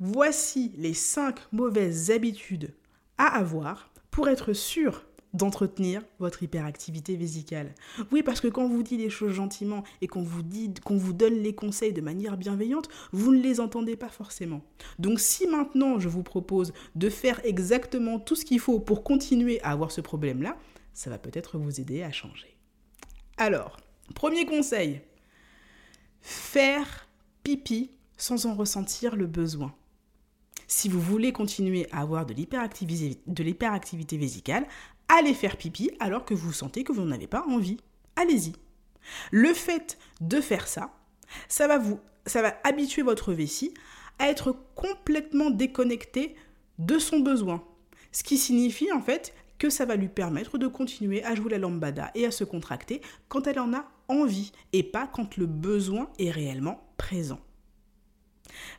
Voici les 5 mauvaises habitudes à avoir pour être sûr d'entretenir votre hyperactivité vésicale. Oui, parce que quand on vous dit les choses gentiment et qu'on vous dit qu'on vous donne les conseils de manière bienveillante, vous ne les entendez pas forcément. Donc si maintenant je vous propose de faire exactement tout ce qu'il faut pour continuer à avoir ce problème-là, ça va peut-être vous aider à changer. Alors, premier conseil, faire pipi sans en ressentir le besoin. Si vous voulez continuer à avoir de l'hyperactivité vésicale, allez faire pipi alors que vous sentez que vous n'en avez pas envie. Allez-y. Le fait de faire ça, ça va vous ça va habituer votre vessie à être complètement déconnecté de son besoin. Ce qui signifie en fait que ça va lui permettre de continuer à jouer la lambada et à se contracter quand elle en a envie et pas quand le besoin est réellement présent.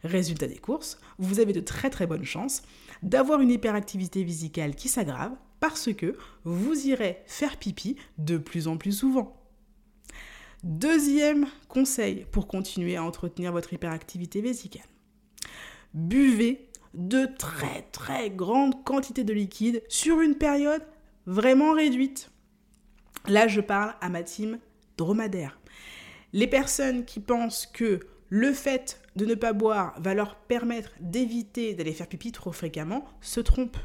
Résultat des courses, vous avez de très très bonnes chances d'avoir une hyperactivité vésicale qui s'aggrave parce que vous irez faire pipi de plus en plus souvent. Deuxième conseil pour continuer à entretenir votre hyperactivité vésicale. Buvez de très très grandes quantités de liquide sur une période vraiment réduite. Là, je parle à ma team dromadaire. Les personnes qui pensent que le fait de ne pas boire va leur permettre d'éviter d'aller faire pipi trop fréquemment se trompent.